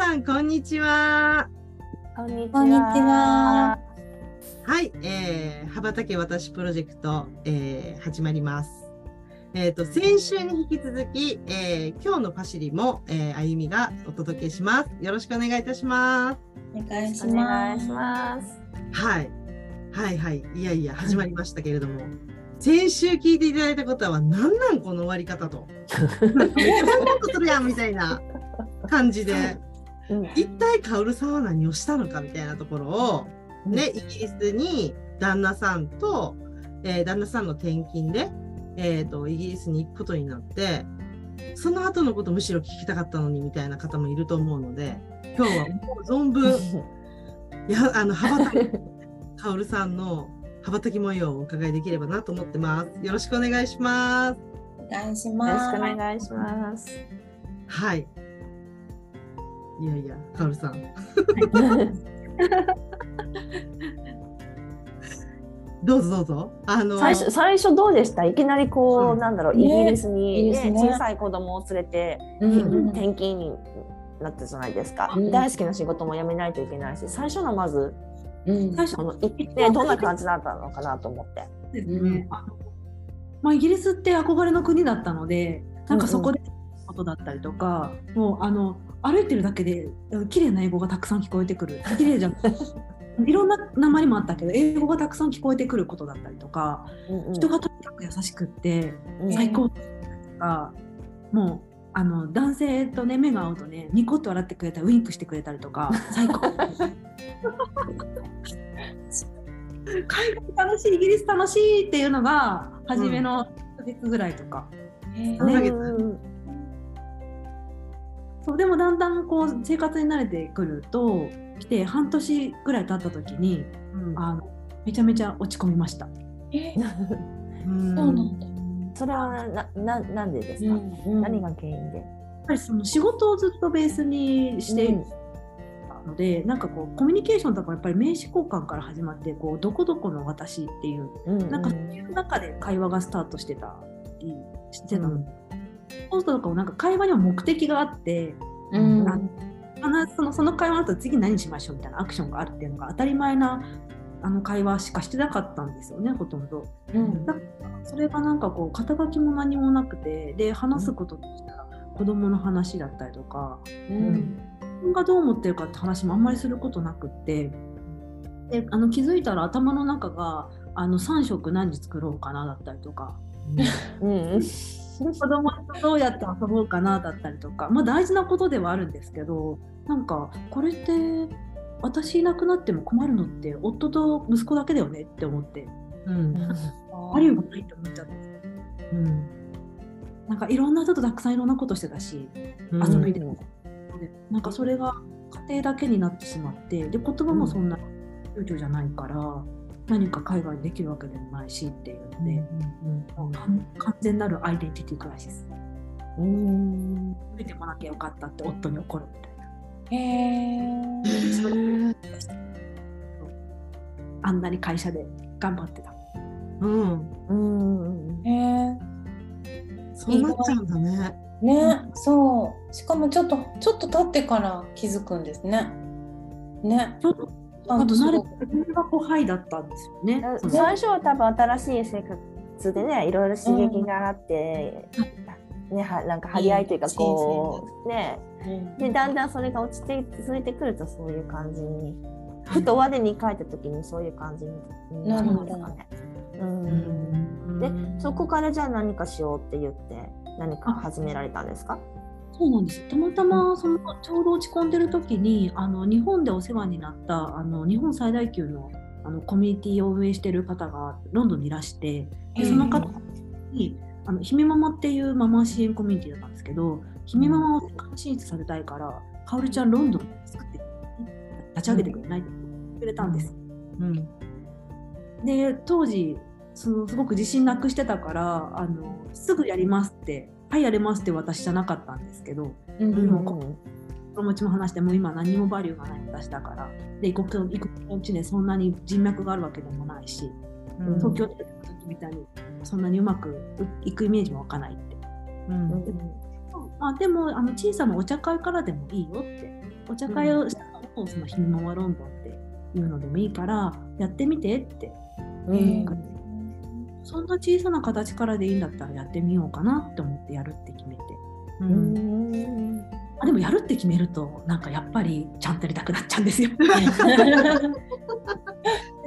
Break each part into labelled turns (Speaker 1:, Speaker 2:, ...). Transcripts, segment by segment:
Speaker 1: さんこんにちは。
Speaker 2: こんにち
Speaker 3: こんにちは。
Speaker 1: はい、えー、羽ばたけ私プロジェクト、えー、始まります。えっ、と先週に引き続き、えー、今日のパシリも、えー、あゆみがお届けします。よろしくお願いいたします。
Speaker 3: お願いします。
Speaker 1: はい、はいはい、いやいや始まりましたけれども。先週聞いていただいたことは何なんこの終わり方と。めっちゃそんなことするやんみたいな感じで。
Speaker 2: うん
Speaker 1: 一体カオルさんは何をしたのかみたいなところを、ね、イギリスに旦那さんと、えー旦那さんの転勤で、えー、とイギリスに行くことになってその後のことむしろ聞きたかったのにみたいな方もいると思うので今日はもう存分 いやあの羽ばたきカオルさんの羽ばたき模様をお伺いできればなと思ってます。よろしくお願いします。
Speaker 3: お願いし
Speaker 2: よろ
Speaker 3: ます。
Speaker 2: しくお願いします。
Speaker 1: はい。いやいや、カオルさん。どうぞどうぞ。あの
Speaker 2: 最初最初どうでした？いきなりこう、
Speaker 1: うん。
Speaker 2: なんだろう、
Speaker 3: ね。
Speaker 2: イギリスに、ね
Speaker 3: ね。
Speaker 2: 小さい子供を連れて、
Speaker 3: うん。
Speaker 2: 転勤になったじゃないですか、
Speaker 3: うん。
Speaker 2: 大好きな仕事も辞めないといけないし最初のまず
Speaker 3: うん。
Speaker 4: 最初
Speaker 2: この行ってどんな感じだったのかなと思って。
Speaker 4: まあ、イギリスって憧れの国だったのでなんかそこでことだったりとか、もうあの歩いてるだけでうん綺麗な英語がたくさん聞こえてくる。綺麗じゃん。いろんな鉛もあったけど英語がたくさん聞こえてくることだったりとか、
Speaker 2: うんうん。
Speaker 4: 人がとにかく優しくって
Speaker 2: うん。
Speaker 4: 最高だったりとか、もうあの男性とね目が合うとねニコッと笑ってくれたりウインクしてくれたりとか最高。海外楽しいイギリス楽しいっていうのが初めの1ヶ月ぐらいとか、
Speaker 2: うん
Speaker 4: そうでもだんだんこう生活に慣れてくると来て半年ぐらい経った時に
Speaker 1: うん。
Speaker 4: あのめちゃめちゃ落ち込みました。
Speaker 3: え？
Speaker 1: うん。
Speaker 3: そうなんだ。
Speaker 2: それはなななんでですか、
Speaker 3: うん
Speaker 2: 何が原因で、
Speaker 4: やっぱりその仕事をずっとベースにしてので、なんかこうコミュニケーションとかやっぱり名刺交換から始まってこうどこどこの私っていう
Speaker 2: うんうん。
Speaker 4: なんかそういう中で会話がスタートしてたりしてたの、
Speaker 1: うん
Speaker 4: そうするとかもなんか会話には目的があって、
Speaker 3: うん。
Speaker 4: あの必ずそのその会話の後次何しましょうみたいなアクションがあるっていうのが当たり前なあの会話しかしてなかったんですよねほとんど。
Speaker 3: うん。
Speaker 4: だからそれがなんかこう肩書きも何もなくてで話すこととしたら子供の話だったりとか、
Speaker 3: うん。
Speaker 4: 自分がどう思ってるかって話もあんまりすることなくってであの気づいたら頭の中があの3食何作ろうかなだったりとか。
Speaker 2: うん
Speaker 4: 子供とどうやって遊ぼうかなだったりとか、まあ、大事なことではあるんですけどなんかこれって私いなくなっても困るのって夫と息子だけだよねって思って。
Speaker 1: うん。
Speaker 4: バリューがないって思っちゃって。
Speaker 1: うん。
Speaker 4: なんかいろんな人とたくさんいろんなことしてたし
Speaker 1: うん。
Speaker 4: 遊びで。も、なんかそれが家庭だけになってしまってで言葉もそんな流暢じゃないから、何か海外にできるわけでもないしっていうので、もう完完全なるアイデンティティクライシス
Speaker 2: うん
Speaker 4: 出てこなきゃよかったって夫に怒るみたいな。
Speaker 3: へえ。
Speaker 4: あんなに会社で頑張ってた。
Speaker 1: うん
Speaker 2: うん
Speaker 3: へ
Speaker 1: そうなっちゃうんだね。
Speaker 3: え。ね、そう。しかもちょっとちょっと経ってから気づくんですね。ね。
Speaker 4: ちょっとあとがこうハイだったんですよね。
Speaker 2: 最初は多分新しい生活でねいろいろ刺激があって、ね、はなんか張り合いというかこうね。でだんだんそれが落ちて続いてくるとそういう感じに。ふと我に返った時にそういう感じになるんですかね。うん。
Speaker 1: うん。
Speaker 2: でそこからじゃあ何かしようって言って何か始められたんですか？
Speaker 4: そうなんです。たまたまそのちょうど落ち込んでる時にあの日本でお世話になったあの日本最大級のあのコミュニティを運営してる方がロンドンにいらしてでその方にあの姫ママっていうママ支援コミュニティだったんですけど姫ママを世界進出されたいからかおるちゃんロンドンで作って立ち上げてくれないって言ってくれたんです。
Speaker 1: うん。
Speaker 4: で当時そのすごく自信なくしてたからあのすぐやりますって「はいやれます」って私じゃなかったんですけど
Speaker 2: うん
Speaker 4: も心持ちも話してもう今何もバリューがない私だからで異国と異国のうちでそんなに人脈があるわけでもないし
Speaker 1: うん。
Speaker 4: 東京で時みたいにそんなにうまくいくイメージも湧かないって。
Speaker 1: うん。
Speaker 4: まあ、でもあの小さなお茶会からでもいいよって。お茶会をしたのをそのひみままロンドンっていうのでもいいからやってみてって。
Speaker 2: うん
Speaker 4: そんな小さな形からでいいんだったらやってみようかなって思ってやるって決めて
Speaker 1: う
Speaker 2: うんん
Speaker 4: あでもやるって決めるとなんかやっぱりちゃんとやりたくなっちゃうんですよ。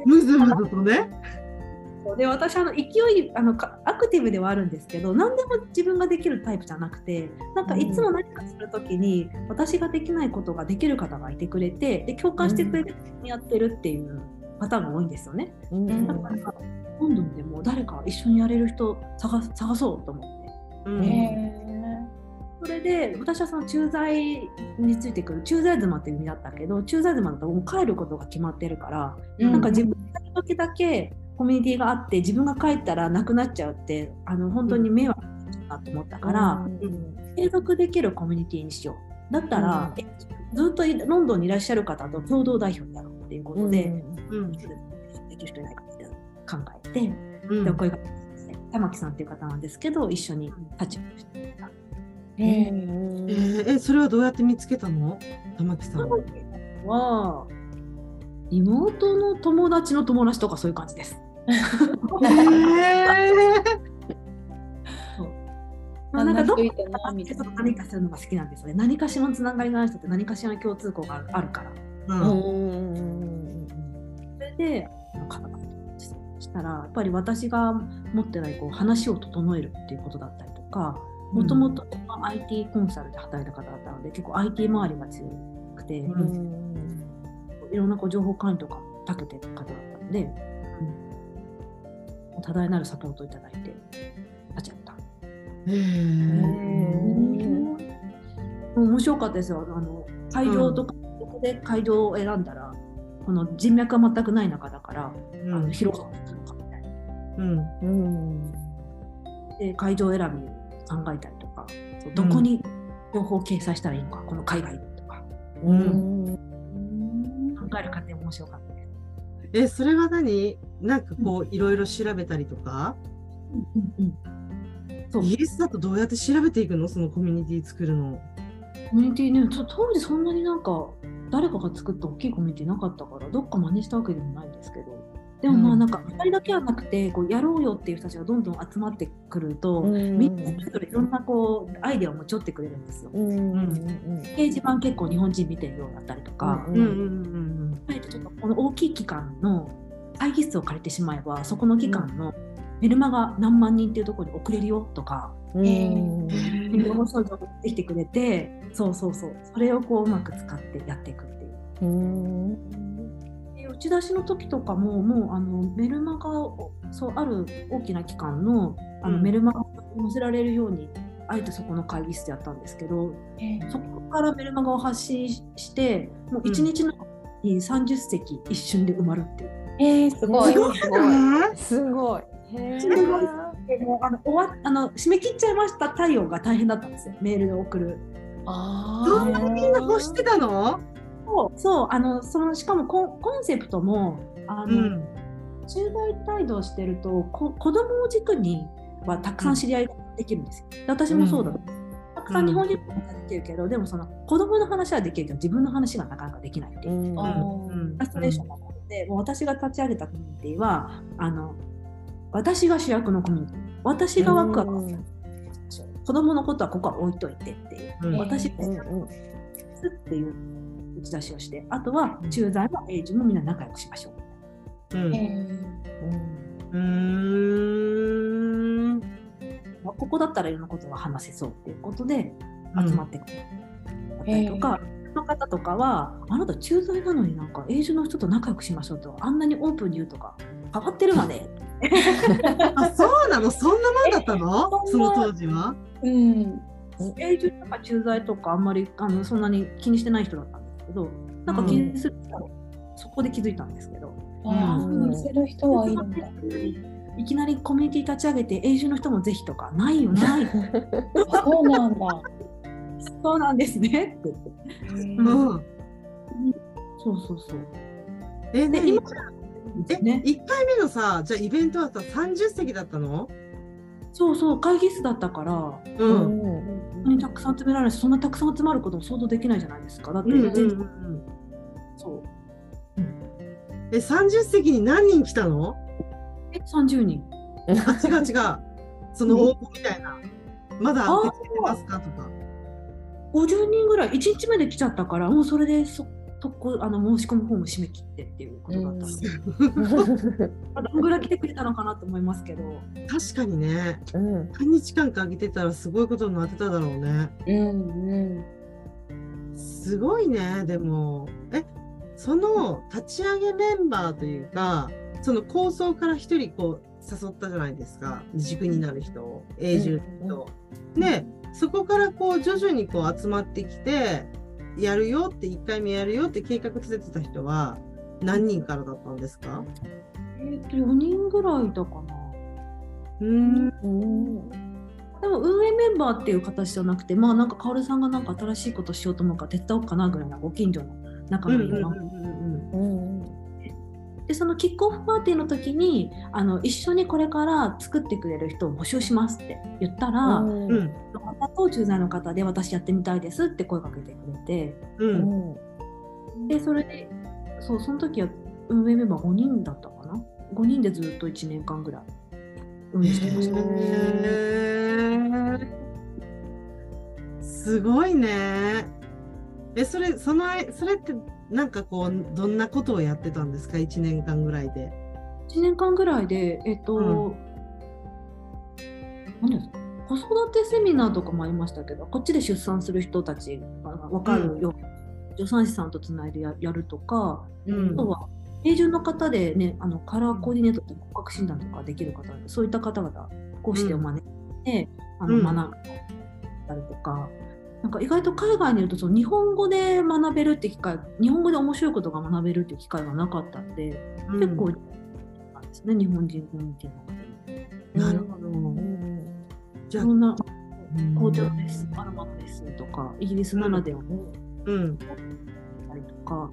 Speaker 1: むずむずとね。
Speaker 4: で私あの勢いあのかアクティブではあるんですけど何でも自分ができるタイプじゃなくてなんかいつも何かする時に、私ができないことができる方がいてくれてで共感してくれてやってるっていうパターンが多いんですよね。
Speaker 2: うん
Speaker 4: だからロンドンでも誰か一緒にやれる人探探そうと思って。
Speaker 1: うん。
Speaker 4: それで私はその駐在についてくる駐在妻っていう意味だったけど駐在妻だともう帰ることが決まってるから、なんか自分がやる時だけコミュニティがあって自分が帰ったらなくなっちゃうってあの本当に迷惑だと思ったから、継続できるコミュニティにしよう。だったら、えずっとロンドンにいらっしゃる方と共同代表でやろうっていうことで、
Speaker 1: うん。
Speaker 4: できる人いないか考え。て、
Speaker 1: うん
Speaker 4: でお声がけして玉木さんっていう方なんですけど一緒に立ち上げしてた。
Speaker 1: えーえそれはどうやって見つけたの？玉木さん。
Speaker 4: は妹の友達の友達とかそういう感じです。まあ、なんかどっか。何かするのが好きなんですよね。何かしらのつながりのある人って何かしらの共通項があるから。
Speaker 1: うん
Speaker 4: それで、したら、やっぱり私が持ってないこう話を整えるっていうことだったりとか、もともと IT コンサルで働いた方だったので、結構 IT 周りが強くて、
Speaker 1: うん。
Speaker 4: いろんなこう情報管理とかたけてる方だったので、うん、多大なるサポートをいただいて立ち会った。面白かったですよ。あの会場とか、ここで会場を選んだら、この人脈は全くない中だから、あの広がっ
Speaker 1: うん。
Speaker 4: で会場選び考えたりとか、どこに情報を掲載したらいいのか、この海外とか。
Speaker 1: うん。
Speaker 4: 考える過程面白かったです。
Speaker 1: えそれは何？なんかこういろいろ調べたりとか？
Speaker 4: うんうんそう。
Speaker 1: イギリスだとどうやって調べていくの？そのコミュニティ作るの。
Speaker 4: コミュニティね、と当時そんなになんか誰かが作った大きいコミュニティなかったから、どっか真似したわけでもないんですけど、でもま
Speaker 1: うん
Speaker 4: あなんか2人だけはなくて、こうやろうよっていう人たちがどんどん集まってくると、みんなそれぞれいろんなこうアイデアを持ち寄ってくれるんですよ。掲示板結構日本人見てるようだったりとか、
Speaker 1: うん。うんうん
Speaker 4: あえてちょっとこの大きい機関の会議室を借りてしまえば、そこの機関のメルマガ何万人っていうところに送れるよとか、
Speaker 1: うん。
Speaker 4: いろんな人が送ってきてくれて、そうそうそう、それをこううまく使ってやっていくっていう。で打ち出しの時とかも、もうあのメルマガを、そうある大きな機関のあの
Speaker 1: うん
Speaker 4: メルマガを載せられるように、あえてそこの会議室でやったんですけど、そこからメルマガを発信して、もう1日のに30席一瞬で埋まるっていう。
Speaker 3: えー、すごい。
Speaker 1: すごいね。
Speaker 2: すごい。へ
Speaker 4: すごいでもうあの終わあの締め切っちゃいました対応が大変だったんですよ、メールで送る。
Speaker 3: あ
Speaker 1: そんなにみんな欲してたの？
Speaker 4: そうそうあのそのしかもコンコンセプトもあの、
Speaker 1: うん。
Speaker 4: 駐在帯同してるとこ子供を軸にはたくさん知り合いができるんですよ。で私もそうだ、たくさん日本人もできるけど、でもその子供の話はできるけど自分の話がなかなかできないっていう。
Speaker 3: あ
Speaker 1: うん。
Speaker 4: フラストレーションがあって、もう私が立ち上げたコミュニティはあの私が主役のコミュニティ。私がワクワクさせる子供のことはここは置いといてっていう、
Speaker 1: うん。
Speaker 4: 私が主役ですっていう打ち出しをしてあとは駐在もエイジもみんな仲良くしましょう。
Speaker 1: うん。
Speaker 3: え
Speaker 1: うーん。
Speaker 4: まあここだったらいろんなことが話せそうっていうことで集まってくる、だったりとか、その方とかはあなた駐在なのになんか永住の人と仲良くしましょうとあんなにオープンに言うとか変わってるわね。
Speaker 1: あ、そうなの？そんなもんだったの？
Speaker 3: そ
Speaker 1: の当時は？
Speaker 3: うん、
Speaker 4: 永住とか駐在とかあんまりあのそんなに気にしてない人だったんですけどなんか気にすると、そこで気づいたんですけど、
Speaker 3: 見せる人はいるん。だ。
Speaker 4: いきなりコミュニティ立ち上げて永住の人もぜひとかないよない
Speaker 3: そうなんだ。
Speaker 4: そうなんですねって。言って
Speaker 1: うん。
Speaker 4: そうそうそう。
Speaker 1: え、ね、
Speaker 4: で今
Speaker 1: え、
Speaker 4: ね。
Speaker 1: 一回目のさ、じゃあイベントはさ、30席だったの？
Speaker 4: そうそう会議室だったから
Speaker 1: う。
Speaker 2: うんん
Speaker 4: こんなにたくさん集められないしそんなたくさん集まることも想像できないじゃないですかだって
Speaker 1: うんうんうん。
Speaker 4: そう
Speaker 1: え、30席に何人来たの？
Speaker 4: え30人
Speaker 1: あ、違う違う。その応募みたいな。まだ受け付けてますか？とか。
Speaker 4: 50人ぐらい1日目で来ちゃったからもうそれでそ特攻あの申し込む方も締め切ってっていうことだったんで、まあどんぐらい来てくれたのかなと思いますけど。
Speaker 1: 確かにね、
Speaker 2: うん。
Speaker 1: 何日間か空けてたらすごいことになってただろうね。
Speaker 3: うんう
Speaker 1: すごいね、でも。え、その立ち上げメンバーというか、その構想から一人こう誘ったじゃないですか。軸になる人を、永住の人を。で、そこからこう徐々にこう集まってきて、やるよって1回目やるよって計画立ててた人は何人からだったんですか？
Speaker 4: えー、と4人ぐらいだかな。
Speaker 1: うーん。
Speaker 2: うん
Speaker 4: でも運営メンバーっていう形じゃなくてまあなんか薫さんがなんか新しいことしようと思うから手伝おうかなぐらいなご近所の仲
Speaker 1: うんうん
Speaker 4: のいいの、
Speaker 2: うん
Speaker 4: でそのキックオフパーティーの時にあの一緒にこれから作ってくれる人を募集しますって言ったら、
Speaker 2: うん。
Speaker 4: の方と駐在の方で私やってみたいですって声かけてくれて。
Speaker 1: うん。
Speaker 4: でそれでそうその時は運営メンバー5人だったかな？5人でずっと1年間ぐらい。運営してました、
Speaker 1: すごいね。え、それ、そのそれって、なんかこう、どんなことをやってたんですか ?1 年間ぐらいで。
Speaker 4: 1年間ぐらいでえっと、
Speaker 1: うん
Speaker 4: 何ですか？子育てセミナーとかもありましたけどこっちで出産する人たちが分かるように、助産師さんとつないでややるとか、
Speaker 1: うん
Speaker 4: あとは永住の方でねあのカラーコーディネートって骨格診断とかできる方でそういった方々講師でを招いて、あの
Speaker 1: うん
Speaker 4: 学んだりとか。なんか意外と海外にいるとその日本語で学べるって機会日本語で面白いことが学べるっていう機会がなかったんで、結構なんですね日本人コミュニティの方に
Speaker 1: なるほど。
Speaker 2: うん。
Speaker 1: じゃあ
Speaker 4: いろ、んな
Speaker 1: うん
Speaker 4: 紅茶のレッスンアロマのレッスンとかイギリスならではの
Speaker 1: うん。
Speaker 4: たりとか、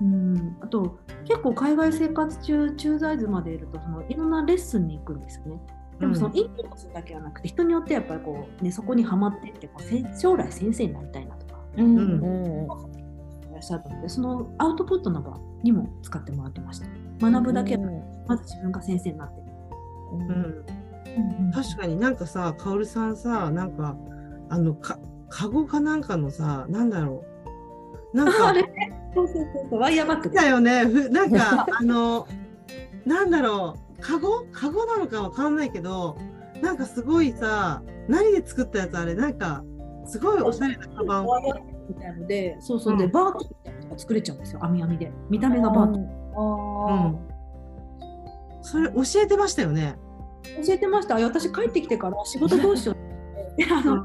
Speaker 4: うん、あと結構海外生活中駐在図までいるとそのいろんなレッスンに行くんですよね。でもそのインプットするだけはなくて人によってやっぱりこう、ね、そこにはまってってこうせ将来先生になりたいなとか
Speaker 3: うん。
Speaker 1: うん。
Speaker 2: うん
Speaker 4: いらっしゃったのでそのアウトプットの場にも使ってもらってました。学ぶだけはまず自分が先生になって。
Speaker 2: うん。
Speaker 1: うん。確かになんかさ、かおるさんさ、なんか、あの、か、カゴかなんかのさ、なんだろう。なんか
Speaker 4: あ、れ？そうそうそうそう。ワイヤーバッグ。で
Speaker 1: だよね。ふなんか、あの、なんだろう。カゴ？カゴなのかわかんないけど、なんかすごいさ、何で作ったやつあれ、なんか、すごいおしゃれなカバン。
Speaker 4: みたいのでそうそう。で、
Speaker 1: うん。
Speaker 4: バーキンみたいなのが作れちゃうんですよ。網網で。見た目がバーキン。
Speaker 3: あ
Speaker 1: それ教えてましたよね？
Speaker 4: 教えてました。私帰ってきてから仕事どうしよう あの、
Speaker 1: うん。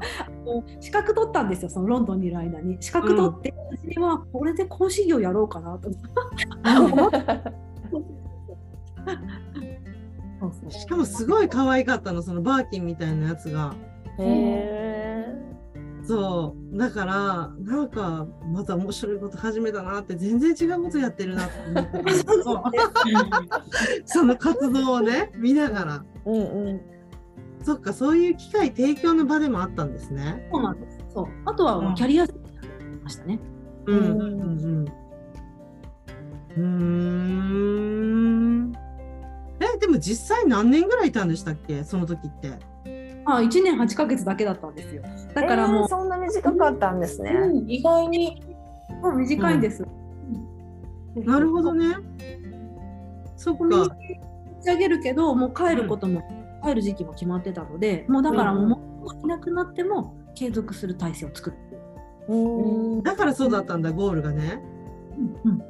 Speaker 4: 資格取ったんですよそのロンドンにいる間に。資格取って、私はこれで講師業やろうかなと思って
Speaker 1: しかもすごい可愛かったの、そのバーキンみたいなやつが。
Speaker 2: へえ
Speaker 1: そう。だから、なんか、また面白いこと始めたなって、全然違うことやってるなって思って その活動をね、見ながら。
Speaker 2: うんうん
Speaker 1: そっか、そういう機会提供の場でもあったんですね。
Speaker 4: そうなんですそうあと
Speaker 1: うん
Speaker 4: はキャリアセミナーやりましたね、
Speaker 1: うんうんうん。うーん。え、でも実際何年ぐらいいたんでしたっけ？その時って。
Speaker 4: あ1年8ヶ月だけだったんですよ。だからもう
Speaker 2: えー、そんな短かったんですね。
Speaker 3: うん意外に
Speaker 4: もう短いんです、
Speaker 1: なるほどね。そっか。
Speaker 4: 立ち上げるけどもう帰ることも、帰る時期も決まってたのでもうだからもう,、もういなくなっても継続する体制を作る
Speaker 1: だからそうだったんだ、ゴールがね。
Speaker 4: うんうん。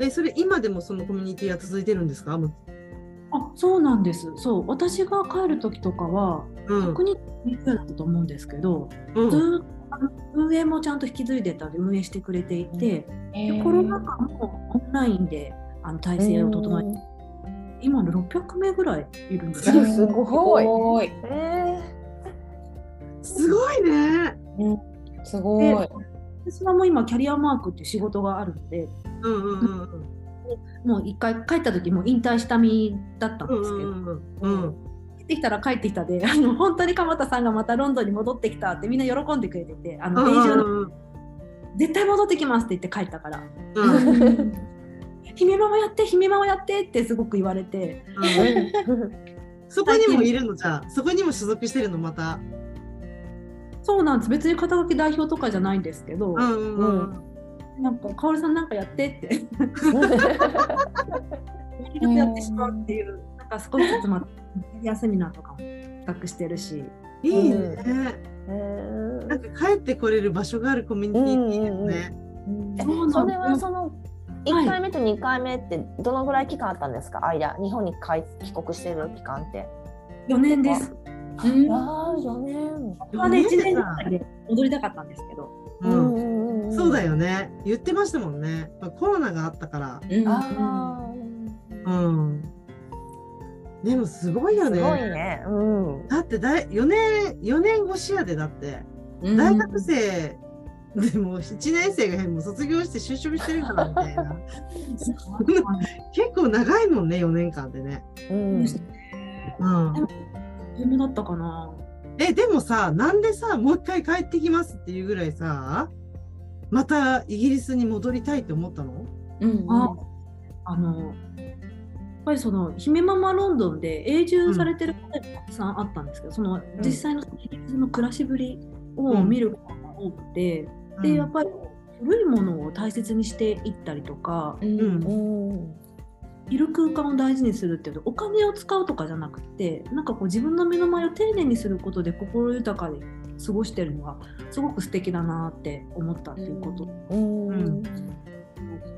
Speaker 1: え、それ今でもそのコミュニティは続いてるんですか？もう
Speaker 4: あそうなんですそう私が帰る時とかは
Speaker 1: うん
Speaker 4: 100人ぐらいだったと思うんですけど、
Speaker 1: うん
Speaker 4: ずーっとあの運営もちゃんと引き継いでたんで運営してくれていて、でコロナ禍もオンラインであの体制を整えて、今の600名ぐらいいるんですよ。
Speaker 2: すごい。
Speaker 3: ごい。
Speaker 2: え
Speaker 1: すごいね。
Speaker 3: すごい。
Speaker 4: で私はもう今キャリアマークっていう仕事があるので
Speaker 1: うんうんうんうん。
Speaker 4: もう一回帰った時も引退した身だったん
Speaker 1: うん
Speaker 4: ですけど、
Speaker 1: うんうん
Speaker 4: 帰ってきたら帰ってきたで あの本当に鎌田さんがまたロンドンに戻ってきたってみんな喜んでくれててあの、絶対戻ってきますって言って帰ったから。
Speaker 1: うん。う ん
Speaker 4: 姫ママやって姫ママやってってすごく言われて。
Speaker 1: そこにもいるのじゃあ。そこにも所属してるのまた。
Speaker 4: そうなんです。別に肩書き代表とかじゃないんですけど、
Speaker 1: うんうん。うん
Speaker 4: なんかカオルさんなんかやってってやってしまうっていう、なんか少しずつまた休みなとかも企画してるし
Speaker 1: いいね。
Speaker 2: え
Speaker 1: なんか帰ってこれる場所があるコミュニティっていいよね。
Speaker 2: え
Speaker 4: そうなん
Speaker 2: それはその
Speaker 4: はい
Speaker 2: 1回目と2回目ってどのぐらい期間あったんですか？間日本に帰帰国してる期間って。
Speaker 4: 4年です。
Speaker 3: うん
Speaker 2: ああ4年。
Speaker 4: 本当はね1年ぐらいで戻りたかったんですけど
Speaker 1: うんそうだ
Speaker 2: よ。
Speaker 1: よね。言ってましたもんね。まあコロナがあったから。
Speaker 3: うん
Speaker 2: あ
Speaker 1: うん。でもすごい
Speaker 2: あ、
Speaker 1: よね。
Speaker 2: すごいね。うん。
Speaker 1: だってだい4年4年越しやでだって
Speaker 3: うん
Speaker 1: 大学生でも1年生がもう卒業して就職してるからみたいな 結構長いもんね4年間でね。
Speaker 2: うん。
Speaker 1: うん、
Speaker 4: 自分だったかな
Speaker 1: えでもさなんでさもう一回帰ってきますっていうぐらいさまたイギリスに戻りたいって思ったの？
Speaker 3: うん
Speaker 4: ああのやっぱりその姫ママロンドンで永住されてる方がたくさんあったんですけど、その実際のイギリスの暮らしぶりを見ることが多くて、でやっぱり古いものを大切にしていったりとか
Speaker 3: うん。
Speaker 2: うん。
Speaker 4: いる空間を大事にするっていうとお金を使うとかじゃなくてなんかこう自分の目の前を丁寧にすることで心豊かで過ごしてるのがすごく素敵だなって思ったっていうこと、
Speaker 2: うん。
Speaker 1: うん。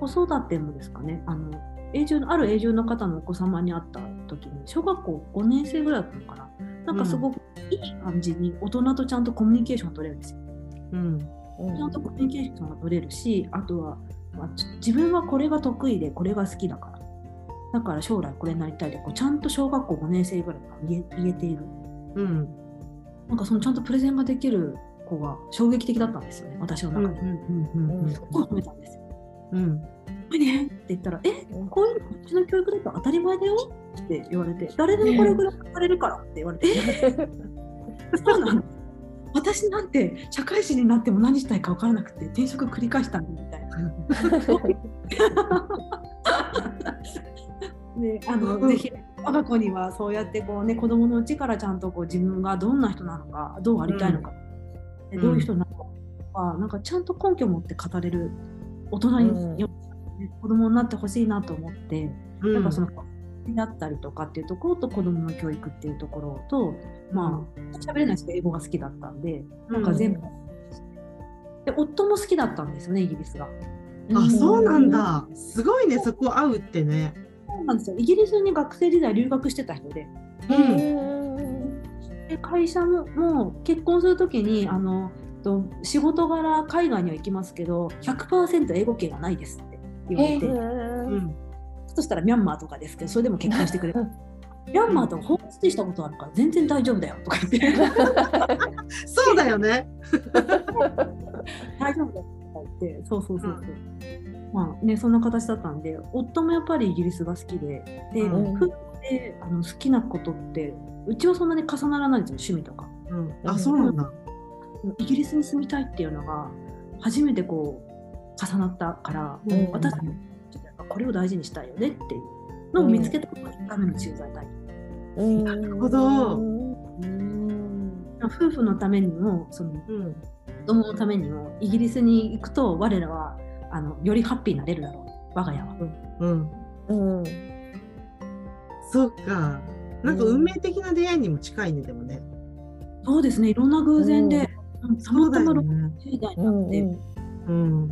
Speaker 4: 子育てもですかね。あの永住のある永住の方のお子様に会った時に小学校5年生ぐらいだったのかな。なんかすごくいい感じに大人とちゃんとコミュニケーションを取れるんですよ。
Speaker 1: うん。
Speaker 4: ちゃんとコミュニケーションが取れるしあとは、まあ、ち自分はこれが得意でこれが好きだから。だから将来これになりたいでこうちゃんと小学校5年生ぐらいから言え言えている。
Speaker 1: うん
Speaker 4: なんかそのちゃんとプレゼンができる子が衝撃的だったんですよね私の中で。すごい褒めたんですよ。
Speaker 1: うん
Speaker 4: ねって言ったら、え、こういうのこっちの教育だと当たり前だよって言われて、誰でもこれぐらいされるからって言われて、え、そうなの私なんて社会人になっても何したいか分からなくて転職繰り返したんだみたいな。であの、
Speaker 1: うん
Speaker 4: ぜひ我が子にはそうやってこう、ね、子供のうちからちゃんとこう自分がどんな人なのかどうありたいのか、でどういう人なのかはなんかちゃんと根拠を持って語れる大人に、
Speaker 2: うん
Speaker 4: ね子供になってほしいなと思って、
Speaker 1: うん。
Speaker 4: なんかそのだったりとかっていうところと子供の教育っていうところとまあ喋れない人が英語が好きだったんでなんか全部、で夫も好きだったんですよねイギリスが。
Speaker 1: あそうなんだ。すごいねそこ合うってね
Speaker 4: そうなんですよ。イギリスに学生時代留学してた人で。
Speaker 1: うん。
Speaker 4: で会社ももう結婚するときにあのと仕事柄海外には行きますけど100%英語圏がないですって言われて、
Speaker 1: うん。
Speaker 4: そしたらミャンマーとかですけどそれでも結婚してくれる ミャンマーとか法律したことあるから全然大丈夫だよとか言って。
Speaker 1: そうだよね。
Speaker 4: 大丈夫だよとか言って。そうそうそうそう、まあねそんな形だったんで夫もやっぱりイギリスが好きでで、
Speaker 1: うん。
Speaker 4: 夫婦であの好きなことってうちはそんなに重ならないんですよ趣味とか。
Speaker 1: うん。あそうなんだ。
Speaker 4: イギリスに住みたいっていうのが初めてこう重なったから、
Speaker 2: うん。
Speaker 4: 私たちょっとやっぱこれを大事にしたいよねっていうのを見つけたことが1回目の駐在体験
Speaker 2: な
Speaker 1: るほど。
Speaker 4: 夫婦のためにもその
Speaker 1: うん。
Speaker 4: 子供のためにもイギリスに行くと我らはあのよりハッピーになれるだろう。我が家は。
Speaker 1: うん。
Speaker 2: うん。
Speaker 1: そっか。なんか運命的な出会いにも近いねでもね。
Speaker 4: そうですね。いろんな偶然で、たまたま
Speaker 1: よね。
Speaker 4: 60代に
Speaker 2: う
Speaker 4: なって、
Speaker 2: ん
Speaker 1: うん。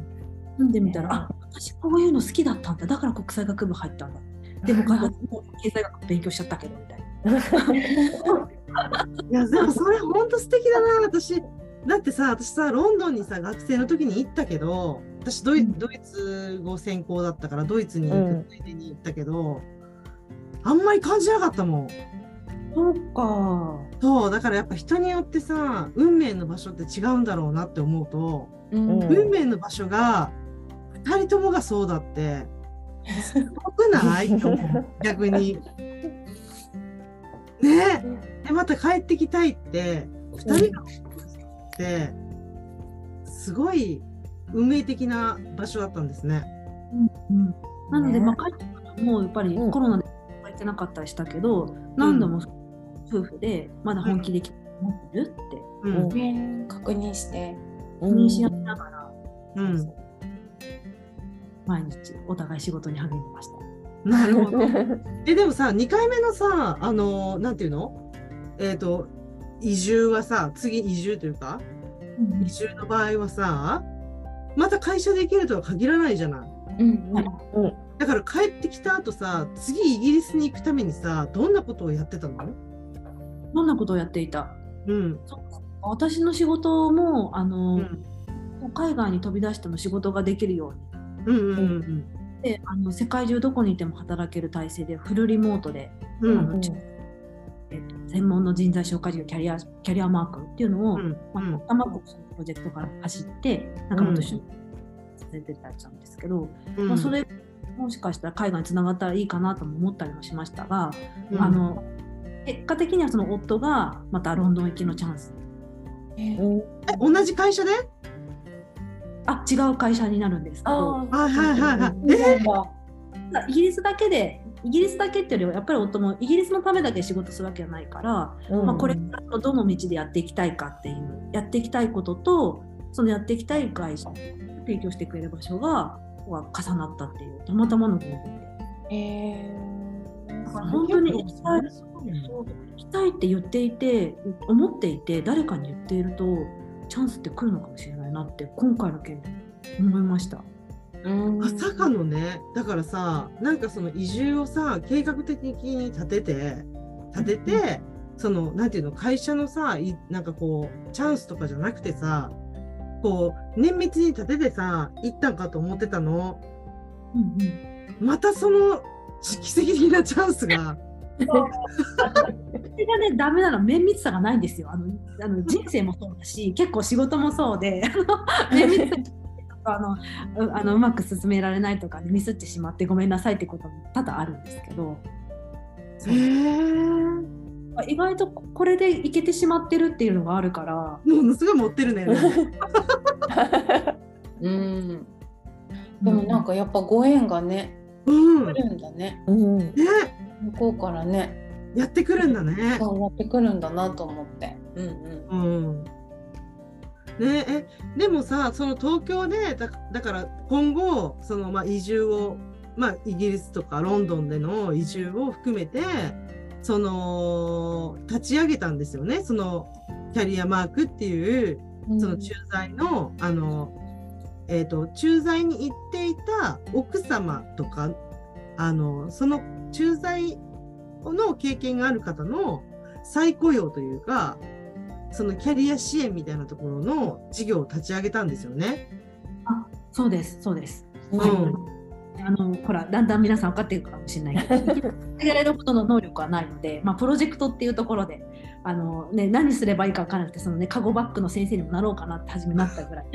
Speaker 4: 住んでみたら、あ私こういうの好きだったんだ。だから国際学部入ったんだ。でも開発も経済学勉強しちゃったけどみたいな。
Speaker 1: いや、でもそれ本当素敵だな、私。だってさ、私さ、ロンドンにさ、学生の時に行ったけど、私ドイ、ドイツ語専攻だったから、ドイツに行くついでに行ったけど、あんまり感じなかったもん。
Speaker 4: そうか。
Speaker 1: そう、だからやっぱ人によってさ、運命の場所って違うんだろうなって思うと、
Speaker 3: うん
Speaker 1: 運命の場所が、二人ともがそうだって、すごくない？逆に。ね？で、また帰ってきたいって、二人がって、すごい運命的な場所だったんですね。
Speaker 4: うん、なので、
Speaker 2: ね。
Speaker 4: まあ、帰ってからもやっぱり
Speaker 2: うん。
Speaker 4: コロナで行ってなかったりしたけど、何度も夫婦でまだ本気で来て持ってるって
Speaker 1: うん。
Speaker 2: う。ん。
Speaker 3: ね確認して。
Speaker 2: うん
Speaker 4: 認識しながら、
Speaker 1: うん。
Speaker 4: 毎日お互い仕事に励みました。
Speaker 1: なるほど。え、でもさ、2回目のさ、あの、なんていうの？えっ、と、移住はさ、次移住というか、移住の場合はさ、また会社できるとは限らないじゃない。
Speaker 3: うん
Speaker 4: はい
Speaker 1: だから帰ってきた後さ、次イギリスに行くためにさ、どんなことをやってたの？
Speaker 4: どんなことをやっていた？
Speaker 1: うん。
Speaker 4: 私の仕事もあの、
Speaker 1: うん。
Speaker 4: 海外に飛び出しても仕事ができるように。
Speaker 1: うんうんうん
Speaker 4: であの世界中どこにいても働ける体制でフルリモートで、
Speaker 1: うん。うん。
Speaker 4: 専門の人材紹介事業キャリアキャリアマークっていうのを、
Speaker 1: うん
Speaker 4: まあ、たまごプロジェクトから走って仲間と一緒にさせてたんですけど、
Speaker 1: うん。
Speaker 4: まあ、それもしかしたら海外につながったらいいかなとも思ったりもしましたが、
Speaker 1: うん。
Speaker 4: あの結果的にはその夫がまたロンドン行きのチャンス。
Speaker 3: え
Speaker 2: うん
Speaker 1: え同じ会社で？
Speaker 4: あ違う会社になるんですけど。
Speaker 3: あ
Speaker 1: はいはいはいはい。
Speaker 3: ー
Speaker 1: え？
Speaker 3: そうなんだ
Speaker 4: イギリスだけでイギリスだけっていうよりはやっぱり夫もイギリスのためだけ仕事するわけじゃないから、
Speaker 2: うん。
Speaker 4: まあ、これからのどの道でやっていきたいかっていうやっていきたいこととそのやっていきたい会社提供してくれる場所がは重なったっていうたまたまの偶然で。
Speaker 3: え
Speaker 4: だから本当に行きたいそう行きたいって言っていて思っていて誰かに言っているとチャンスって来るのかもしれないなって今回の件で思いました。
Speaker 3: ー
Speaker 1: まさかのね、だからさ、なんかその移住をさ、計画的に立てて、立てて、その、なんていうの、会社のさ、いなんかこう、チャンスとかじゃなくてさ、こう、綿密に立ててさ、行ったんかと思ってたの。
Speaker 4: うんうん
Speaker 1: またその、奇跡的なチャンスが。
Speaker 4: それがね、ダメなのは綿密さがないんですよ。あのあの人生もそうだし、結構仕事もそうで、あの綿密さあのうあのうまく進められないとか、ミスってしまってごめんなさいってことも多々あるんですけど、そう意外とこれでいけてしまってるっていうのがあるから、
Speaker 1: ものすごい持ってるね。
Speaker 3: うんでもなんかやっぱご縁がね
Speaker 1: うん。
Speaker 3: 来るんだね
Speaker 2: うん
Speaker 1: ね、
Speaker 3: 向こうからね
Speaker 1: やってくるんだね。
Speaker 3: そうやってくるんだなと思ってうんうん
Speaker 1: うん。ねえ、でもさ、その東京で、だだから今後、そのまあ移住を、まあイギリスとかロンドンでの移住を含めて、その、立ち上げたんですよね。その、キャリアマークっていう、その駐在の、あの、えっ、と、駐在に行っていた奥様とか、あの、その駐在の経験がある方の再雇用というか、そのキャリア支援みたいなところの事業を立ち上げたんですよね。
Speaker 4: そうです、そうです。
Speaker 1: うん
Speaker 4: あのほらだんだん皆さん分かってるかもしれないけど やれるほどの能力はないので、まあ、プロジェクトっていうところであの、ね、何すればいいか分からなくてその、ね、カゴバッグの先生にもなろうかなって初めなったぐらい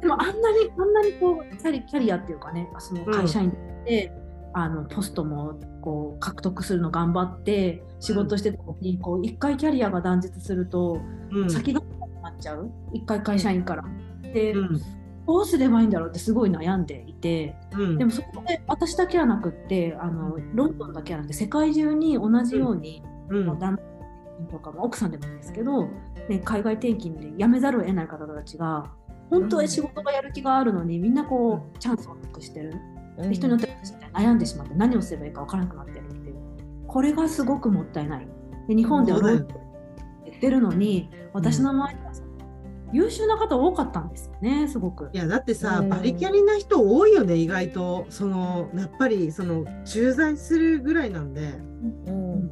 Speaker 4: でもあんなにあんなにこうキャリキャリアっていうかねその会社員で、あのポストもこう獲得するの頑張って仕事してた時にこう一回キャリアが断絶すると
Speaker 1: うん。
Speaker 4: 先がなくなっちゃう一回会社員から。で、
Speaker 1: うん。
Speaker 4: どうすればいいんだろうってすごい悩んでいて
Speaker 1: うん。
Speaker 4: でもそこで私だけはなくってあのロンドンだけはなくて世界中に同じように、
Speaker 1: うん。
Speaker 4: まあ旦那とか、まあ奥さんでもいいんですけど、ね、海外転勤で辞めざるを得ない方たちが本当は仕事がやる気があるのにみんなこうチャンスをなくしてる、で人によっては悩んでしまって何をすればいいか分からなくなってるっていう。これがすごくもったいない。で日本ではローンって言ってるのに私の周りはさ優秀な方多かったんですよねすごく。
Speaker 1: い。やだってさ、
Speaker 2: うん。
Speaker 1: バリキャリな人多いよね意外と。そのやっぱりその駐在するぐらいなんで。
Speaker 2: うん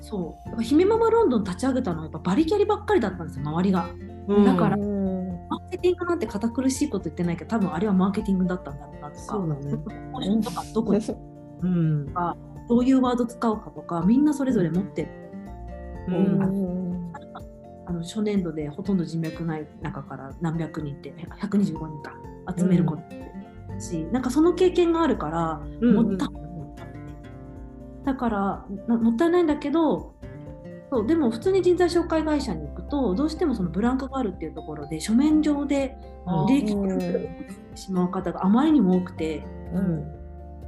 Speaker 4: そう。だから姫ママロンドン立ち上げたのはやっぱバリキャリばっかりだったんですよ周りが。
Speaker 1: うん。
Speaker 4: だから
Speaker 2: うん
Speaker 4: マーケティングなんて堅苦しいこと言ってないけど多分あれはマーケティングだったんだろうなとか。
Speaker 1: そうだね。
Speaker 4: ションとかどこに。
Speaker 1: うん。
Speaker 4: どういうワード使うかとかみんなそれぞれ持ってる。
Speaker 1: う
Speaker 2: うん
Speaker 1: ん
Speaker 4: あの初年度でほとんど人脈ない中から何百人って125人か集めることだし、なんかその経験があるから
Speaker 1: うん
Speaker 4: もったいない、だからなもったいないんだけどそうでも普通に人材紹介会社に行くとどうしてもそのブランクがあるっていうところで書面上で
Speaker 1: うん
Speaker 4: 利益を作ってしまう方があまりにも多くて
Speaker 2: うん。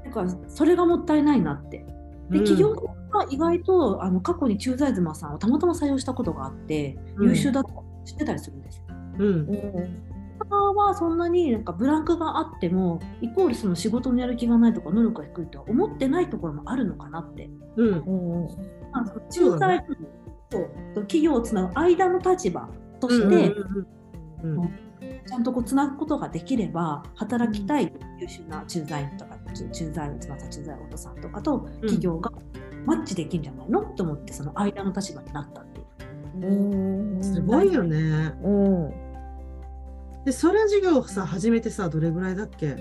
Speaker 4: だからそれがもったいないなって。で
Speaker 1: うん。
Speaker 4: 企業が意外とあの過去に駐在妻さんをたまたま採用したことがあって
Speaker 1: うん。
Speaker 4: 優秀だと知ってたりするんですよ。
Speaker 1: うん。
Speaker 4: はそんなになんかブランクがあってもイコールその仕事のやる気がないとか能力が低いとは思ってないところもあるのかなって。
Speaker 1: うん。
Speaker 2: うん。
Speaker 4: まあ、その仲介と企業をつなぐ間の立場として、ちゃんとこうつなぐことができれば働きたい優秀な駐在員とか駐駐在員つまり駐在夫さんとかと企業がマッチできるんじゃないの？と思ってその間の立場になったっていう。
Speaker 2: うん
Speaker 1: すごいよね。
Speaker 2: うん
Speaker 1: でそれ授業さ始めてさどれぐらいだっけ？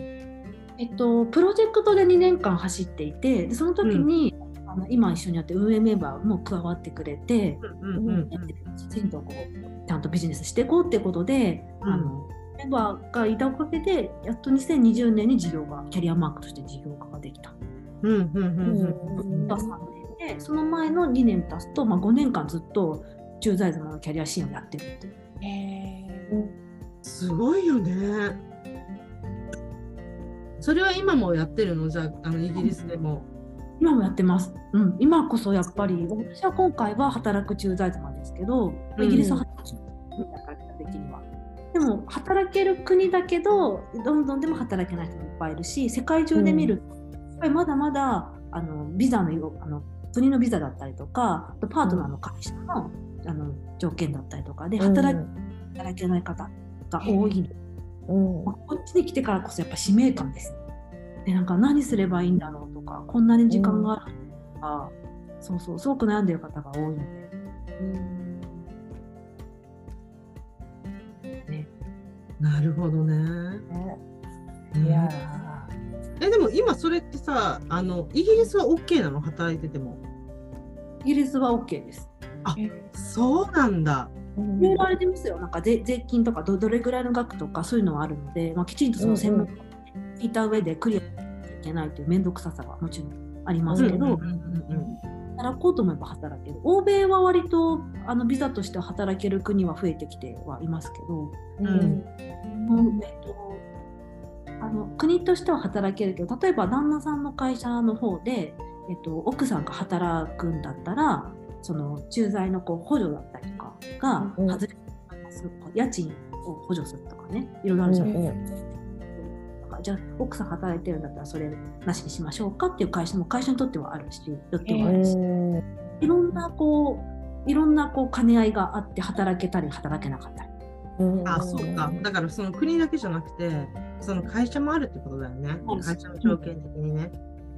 Speaker 4: えっと、プロジェクトで2年間走っていてでその時に、あの今一緒にやってる運営メンバーも加わってくれて、
Speaker 1: うんうんうん
Speaker 4: きちんとこうちゃんとビジネスしていこうってことで、
Speaker 1: うん
Speaker 4: あのメンバーがいたおかげでやっと2020年に事業がキャリアマークとして事業化ができた。
Speaker 1: うんうんうん
Speaker 2: うん
Speaker 4: が3年でその前の2年経つと、まあ、5年間ずっと駐在妻のキャリア支援をやってるっていう。
Speaker 1: すごいよね。それは今もやってるの？じゃああのイギリスでも。
Speaker 4: 今もやってます。うん、今こそやっぱり、私は今回は働く駐在妻ですけど、
Speaker 1: うん
Speaker 4: イギリスは働く国だから的には。でも、働ける国だけど、ロンドンでも働けない人もいっぱいいるし、世界中で見ると、やっぱりまだまだあのビザのよあの国のビザだったりとか、パートナーの会社の,、あの条件だったりとかで働,、働けない方が多いの。
Speaker 2: うん。
Speaker 4: まあこっちに来てからこそやっぱ使命感です。でなんか何すればいいんだろうとかこんなに時間があるとか、そうそうすごく悩んでる方が多いので、ね、
Speaker 1: なるほどね。
Speaker 2: いや
Speaker 1: えでも今それってさあのイギリスは OK なの？働いてても。
Speaker 4: イギリスは OK です。
Speaker 1: そうなんだ。
Speaker 2: ー
Speaker 4: いろいろあれですよ。なんか税税金とかどどれぐらいの額とかそういうのはあるので、まあ、きちんとその専門家に聞いた上でクリアしなきゃいけないという面倒くささはもちろんありますけど、働こうと思えば働ける。欧米は割とあのビザとして働ける国は増えてきてはいますけど、
Speaker 2: うん。
Speaker 4: うん。えっと、あの国としては働けるけど例えば旦那さんの会社の方で、えっと、奥さんが働くんだったらその駐在のこう補助だったりとかが
Speaker 2: うん
Speaker 4: 外れてしまいます家賃を補助するとかねいろいろあるじゃないですか。だからじゃあ奥さん働いてるんだったらそれなしにしましょうかっていう会社も会社にとってはあるしよってはあるし、いろんなこういろんなこう兼ね合いがあって働けたり働けなかったり。
Speaker 1: あそうか。だからその国だけじゃなくてその会社もあるってことだよね会社の条件的にね。
Speaker 4: だ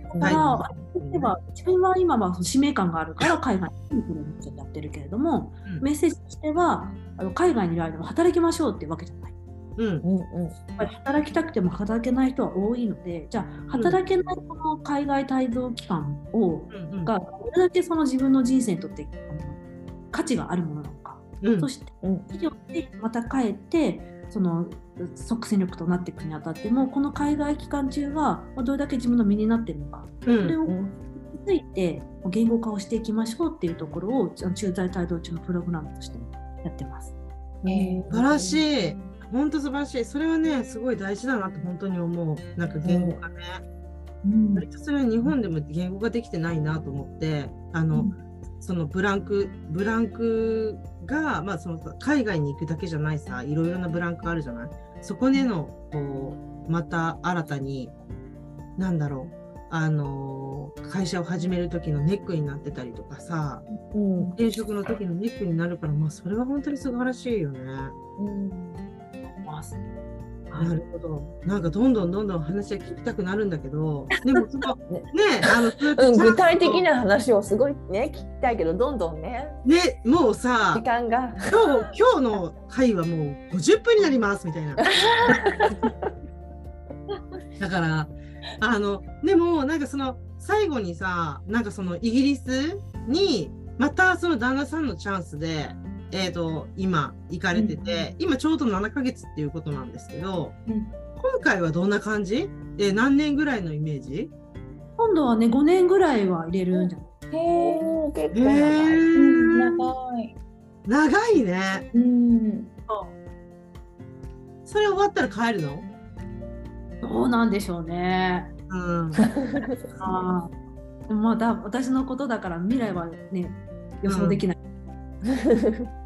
Speaker 4: から、
Speaker 1: はい
Speaker 4: 例えば自分は今は使命感があるから海外に来るプロやってるけれども、
Speaker 1: うん。
Speaker 4: メッセージとしてはあの海外にいる間も働きましょうっていうわけじゃない。
Speaker 1: うん
Speaker 2: うん
Speaker 4: やっぱり働きたくても働けない人は多いのでじゃあ働けないこの海外滞在期間を、
Speaker 1: うんうん。
Speaker 4: がどれだけその自分の人生にとって価値があるものなのか、
Speaker 1: うん。
Speaker 4: そして
Speaker 2: うん。
Speaker 4: 企業でまた帰ってその即戦力となっていくにあたってもこの海外期間中がまあどれだけ自分の身になっているのか、
Speaker 1: うん
Speaker 4: それを
Speaker 2: うん
Speaker 4: ついて言語化をしていきましょうっていうところを駐在帯同中のプログラムとしてやってます。
Speaker 1: 素晴らしい。本当素晴らしい。それはね、すごい大事だなって本当に思う。なんか言語化ね。
Speaker 4: うん
Speaker 1: 割とそれは日本でも言語化できてないなと思って、あの、そのブランク、ブランクが、まあそのさ海外に行くだけじゃないさ、いろいろなブランクあるじゃない？そこでの、こう、また新たに、なんだろう、あのー会社を始める時のネックになってたりとかさ
Speaker 2: うん
Speaker 1: 転職の時のネックになるからまあそれは本当に素晴らしいよね。
Speaker 2: うん
Speaker 4: ます。
Speaker 1: なるほど。なんかどんどんどんどん話が聞きたくなるんでど、でもその
Speaker 2: ね
Speaker 1: ねあのそう
Speaker 2: ん、具体的な話をすごいね聞きたいけどどんどんね
Speaker 1: ねもうさ
Speaker 2: 時間が
Speaker 1: 今日今日の回はもう50分になりますみたいな。だからあのでもなんかその最後にさなんかそのイギリスにまたその旦那さんのチャンスで、えー、と今行かれてて、今ちょうど7ヶ月っていうことなんですけど、
Speaker 4: うん
Speaker 1: 今回はどんな感じ？えー何年ぐらいのイメージ？
Speaker 4: 今度はね、5年ぐらいは入れるんじゃない？
Speaker 3: へえ。
Speaker 2: 結
Speaker 1: へ
Speaker 2: 構長い。
Speaker 3: うん
Speaker 1: ー
Speaker 3: 長い。
Speaker 1: 長いね。
Speaker 3: うん。
Speaker 1: それ終わったら帰るの？
Speaker 4: どうなんでしょうね。
Speaker 1: うん。
Speaker 4: あまだ私のことだから未来はね、予想できない。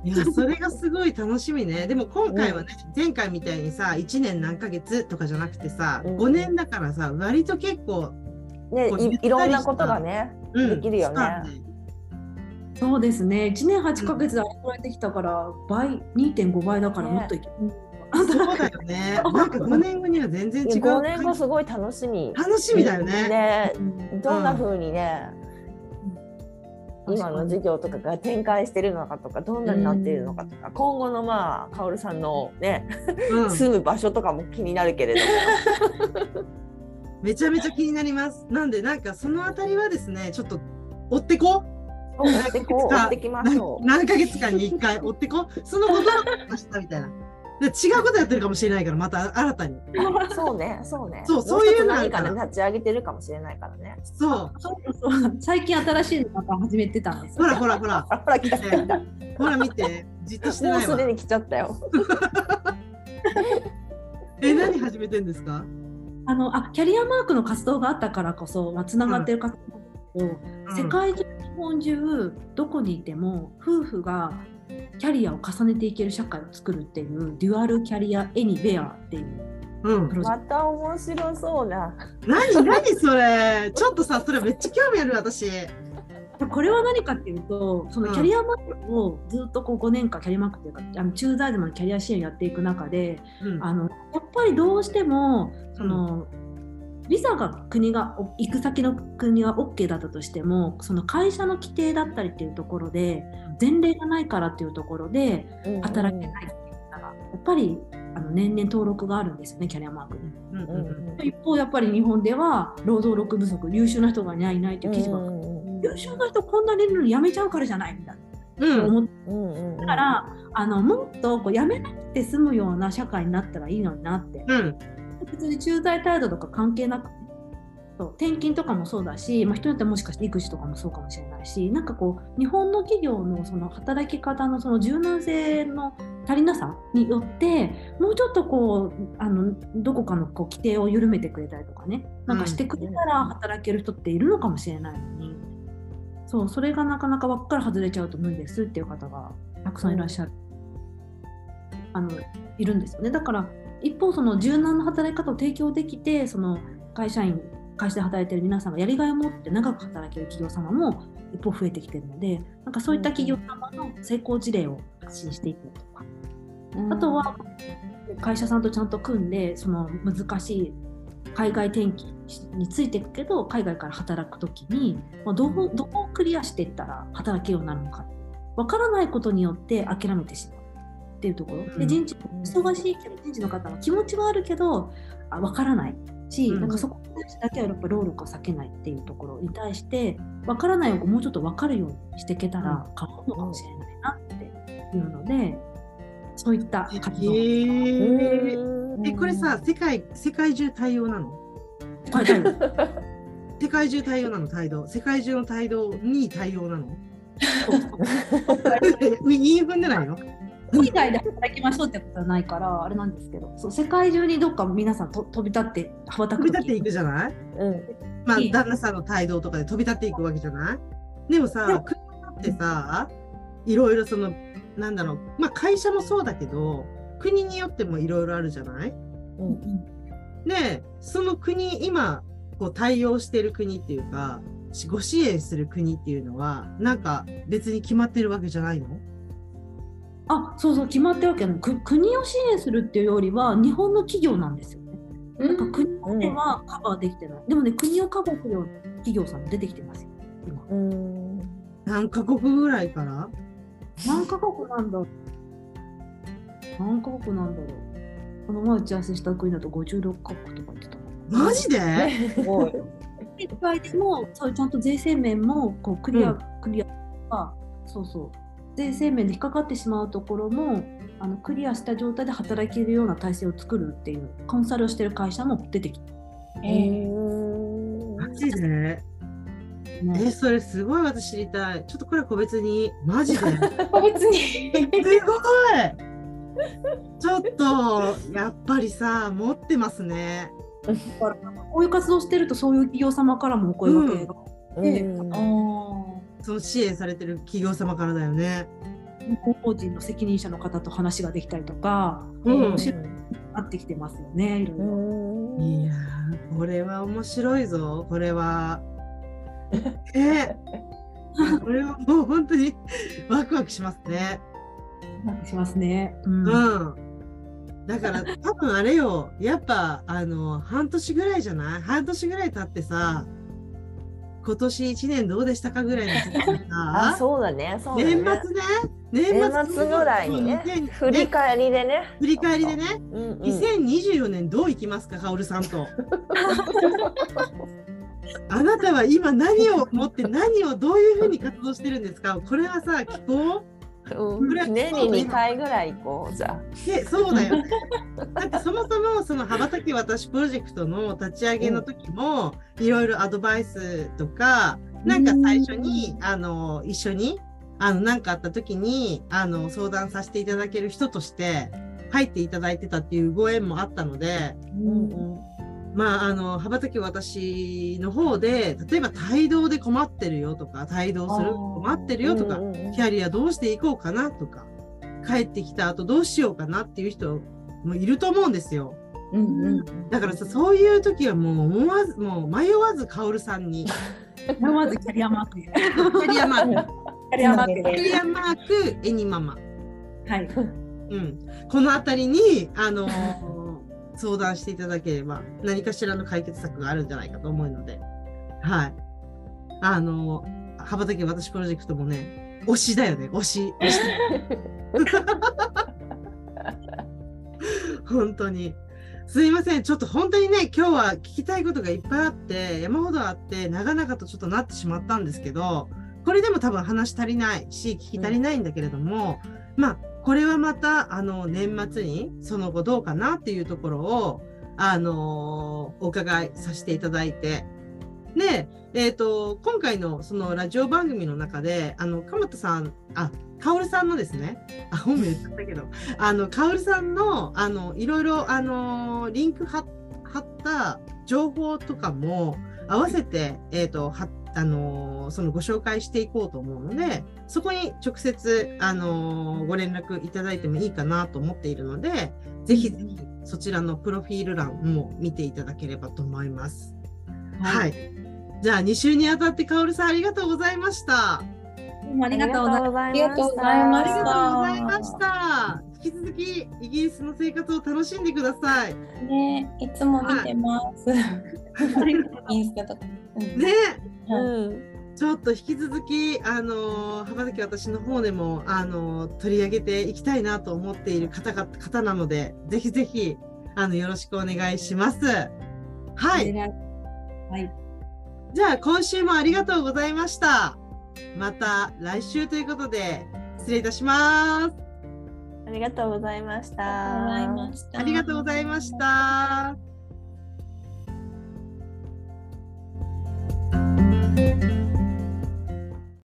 Speaker 1: いや、それがすごい楽しみね。でも今回はね、前回みたいにさ、1年何ヶ月とかじゃなくてさ、
Speaker 2: うん
Speaker 1: 5年だからさ、割と結構、
Speaker 2: ねいいろんなことがね。
Speaker 1: うん
Speaker 2: できるよね
Speaker 4: そうですね。1年8ヶ月で憧れてきたから、倍、2.5倍だからもっといける。
Speaker 1: そうだよね。なんか5年後には全然違う。
Speaker 2: 5年後すごい楽しみ。
Speaker 1: 楽しみだよね。
Speaker 2: ね
Speaker 4: うん
Speaker 2: どんな風にね、今の授業とかが展開してるのかとかどんなになっているのかとか、今後のまあカオルさんのね、
Speaker 1: うん
Speaker 2: 住む場所とかも気になるけれども。
Speaker 1: めちゃめちゃ気になります。なんで、なんかそのあたりはですね、ちょっと追ってこ
Speaker 2: 追ってこう追ってきましょう。
Speaker 1: 何ヶ月間に1回追ってこそのことを明日みたいな。で違うことやってるかもしれないから、また新たに。
Speaker 2: そうね、そうね。
Speaker 1: そうそういうの
Speaker 2: 何から立ち上げてるかもしれないからね。
Speaker 1: そう。
Speaker 4: そうそう最近新しいのまた始めてたんです
Speaker 1: ほらほらほら。
Speaker 2: あほら来た来
Speaker 1: ほら見て。じっとして
Speaker 2: う
Speaker 1: ないわ
Speaker 2: すで。に来ちゃったよ。
Speaker 1: え、何始めてんですか？
Speaker 4: あのあキャリアマークの活動があったからこそ、まあ、つながってる活動を、世界中日本中どこにいても夫婦がキャリアを重ねていける社会を作るっていうデュアルキャリアエニベアっていう
Speaker 1: うん。
Speaker 2: また面白そうな。
Speaker 1: 何何それ。ちょっとさ、それめっちゃ興味ある私。
Speaker 4: トこれは何かっていうとそのキャリアマークをずっとこう5年間キャリアマークっていうかあの駐在でもキャリア支援やっていく中で
Speaker 1: うん。
Speaker 4: あのやっぱりどうしてもその、ビザが国がお行く先の国は OK だったとしてもその会社の規定だったりっていうところで前例がないからっていうところで働けないっていう方がやっぱりあの年々登録があるんですよねキャリアマーク。に。
Speaker 1: うんうんうん。
Speaker 4: 一方やっぱり日本では労働力不足優秀な人がいないいないっていう記事が、優秀な人こんなにいるのに辞めちゃうからじゃないみたいな、
Speaker 1: うん。
Speaker 4: 思って。
Speaker 2: うん。
Speaker 4: だからあのもっとこう辞めなくて済むような社会になったらいいのになって。
Speaker 1: うん
Speaker 4: 別に駐在態度とか関係なくてそう転勤とかもそうだし、まあ、人によってはもしかして育児とかもそうかもしれないしなんかこう日本の企業のその働き方のその柔軟性の足りなさによってもうちょっとこうあのどこかのこう規定を緩めてくれたりとかねなんかしてくれたら働ける人っているのかもしれないのに、そうそれがなかなか輪っから外れちゃうと無理ですっていう方がたくさんいらっしゃる、あのいるんですよね。だから一方その柔軟な働き方を提供できてその会社員会社で働いてる皆さんがやりがいを持って長く働ける企業様も一方増えてきてるのでなんかそういった企業様の成功事例を発信していくとか、あとは会社さんとちゃんと組んでその難しい海外転勤についていくけど海外から働く時にまあどうどこをクリアしていったら働けるようになるのか。わからないことによって諦めてしまうっていうところ、
Speaker 1: うん。
Speaker 4: で人事忙しいけど人事の方は気持ちはあるけどあ分からない。し、
Speaker 1: うん。
Speaker 4: なんかそこだけはやっぱ労力を避けないっていうところに対して分からないをもうちょっと分かるようにしていけたら変わるのかもしれないなっていうので、そういった活動。
Speaker 1: え
Speaker 2: うん。
Speaker 1: えこれさ世界世界中対応なの？世界中対応なの態度世界中の態度に対応なの？言 い踏んでないの？
Speaker 4: 海外で働きましょうってことはないからあれなんですけどそう世界中にどっか皆さんと飛び立って羽ばたく時。
Speaker 1: 飛び立っていくじゃない？
Speaker 2: うん。
Speaker 1: まあ旦那さんの態度とかで飛び立っていくわけじゃない？でもさ国ってさいろいろそのなんだろうまあ会社もそうだけど国によってもいろいろあるじゃない？
Speaker 2: うん。
Speaker 1: でその国今こう対応してる国っていうか、ご支援する国っていうのは、なんか別に決まってるわけじゃないの？
Speaker 4: あそうそう決まってるわけく国を支援するっていうよりは日本の企業なんですよね。なん。か国ではカバーできてない。でもね国をカバーする企業さんも出てきてますよ。今。
Speaker 2: うん。
Speaker 1: 何カ国ぐらいから？
Speaker 4: 何カ国なんだろう。何カ国なんだろう。この前打ち合わせした国だと56カ国とか言ってたな。
Speaker 1: マジで？
Speaker 2: すご い。
Speaker 4: 世界でもそうちゃんと税制面もこうクリア、
Speaker 1: うん。
Speaker 4: クリアあそうそう税制面で引っかかってしまうところもあのクリアした状態で働けるような体制を作るっていうコンサルをしてる会社も出てきた。
Speaker 3: え
Speaker 1: マジで？
Speaker 4: ね
Speaker 1: え、それすごい私知りたい。ちょっとこれ個別に。マジで？す
Speaker 3: ー、別に。
Speaker 1: ごいちょっと、やっぱりさ、持ってますね。
Speaker 4: こういう活動してるとそういう企業様からもお声掛けが、で
Speaker 2: うん
Speaker 3: あ
Speaker 1: その支援されてる企業様からだよね。
Speaker 4: 法人の責任者の方と話ができたりとか、
Speaker 1: うん
Speaker 4: 面白くなってきてますよねいろいろ。
Speaker 2: うん
Speaker 1: いやー、これは面白いぞ、これは。え これはもう本当に ワクワクしますね。
Speaker 4: なんかしますね。うん
Speaker 1: うん。だから多分あれよ、やっぱあの半年ぐらいじゃない？半年ぐらい経ってさ、今年1年どうでしたかぐらいの
Speaker 2: あ、
Speaker 1: さ、
Speaker 2: そうだね。そうだね。
Speaker 1: 年末ね、
Speaker 2: 年末ぐらいにね
Speaker 1: 2000
Speaker 2: 振り返りでね。
Speaker 1: 振り返りでね、
Speaker 2: うんうん。
Speaker 1: 2024年どういきますか、カオルさんと？あなたは今何を持って何をどういうふうに活動してるんですか？これはさ、聞こ
Speaker 2: う？ん。
Speaker 1: これは
Speaker 2: 年に2回ぐらい行こう
Speaker 1: そうだよね。だってそもそもその羽ばたき私プロジェクトの立ち上げの時も、いろいろアドバイスとか、なんか最初に、あの、一緒に、あの、なんかあった時に、あの、相談させていただける人として入っていただいてたっていうご縁もあったので、
Speaker 2: うんうん
Speaker 1: まあ、あの、羽ばたき私の方で、例えば帯同で困ってるよとか、帯同する困ってるよとか、
Speaker 2: うんうんうん
Speaker 1: キャリアどうしていこうかなとか、帰ってきた後どうしようかなっていう人もいると思うんですよ。
Speaker 3: うんうん。
Speaker 1: だからさ、そういう時はもう思わず、もう迷わずカオルさんに、
Speaker 4: まず キャリアマークで。
Speaker 1: キャリアマーク、
Speaker 4: キャリアマーク
Speaker 1: キャリ
Speaker 4: で。
Speaker 1: アマーク、エニママ。
Speaker 4: はい。
Speaker 1: うん。このあたりに、あの 相談していただければ、何かしらの解決策があるんじゃないかと思うので、はい。あの羽ばたき私プロジェクトもね、推しだよね、推し。推し 本当に。すいません。ちょっと本当にね、今日は聞きたいことがいっぱいあって、山ほどあって、長々とちょっとなってしまったんですけど、これでも多分話足りないし、聞き足りないんだけれども、まあ、これはまた、あの、年末に、その後どうかなっていうところを、あのお伺いさせていただいて、で、えっ、と、今回のそのラジオ番組の中で、あの、鎌田さん、あ、カオルさんのですね、あ、本名言っちゃったけど、あの、カオルさんの、あの、いろいろ、あの、リンク貼った情報とかも合わせて、えっ、と、はあのそのご紹介していこうと思うので、そこに直接、あのご連絡いただいてもいいかなと思っているので、ぜひぜひそちらのプロフィール欄も見ていただければと思います。はい。じゃあ、2週にあたって、カオルさんありがとうございました。
Speaker 4: どうもありがとうございます。
Speaker 2: あ
Speaker 3: りがとうございま
Speaker 1: あり
Speaker 3: した
Speaker 1: がとうございました。引き続き、イギリスの生活を楽しんでください。
Speaker 3: ね、いつも見てます。インスタとか。う
Speaker 2: うん。
Speaker 1: ちょっと引き続き、あのー、羽ばたき私の方でも、あのー取り上げていきたいなと思っている方が方なので、ぜひぜひ、あの、よろしくお願いします。はい。
Speaker 4: はい。
Speaker 1: じゃあ、今週もありがとうございました。また来週ということで、失礼いたします。
Speaker 2: ありがとうございました。
Speaker 3: ありがとうございました。
Speaker 1: Thank you.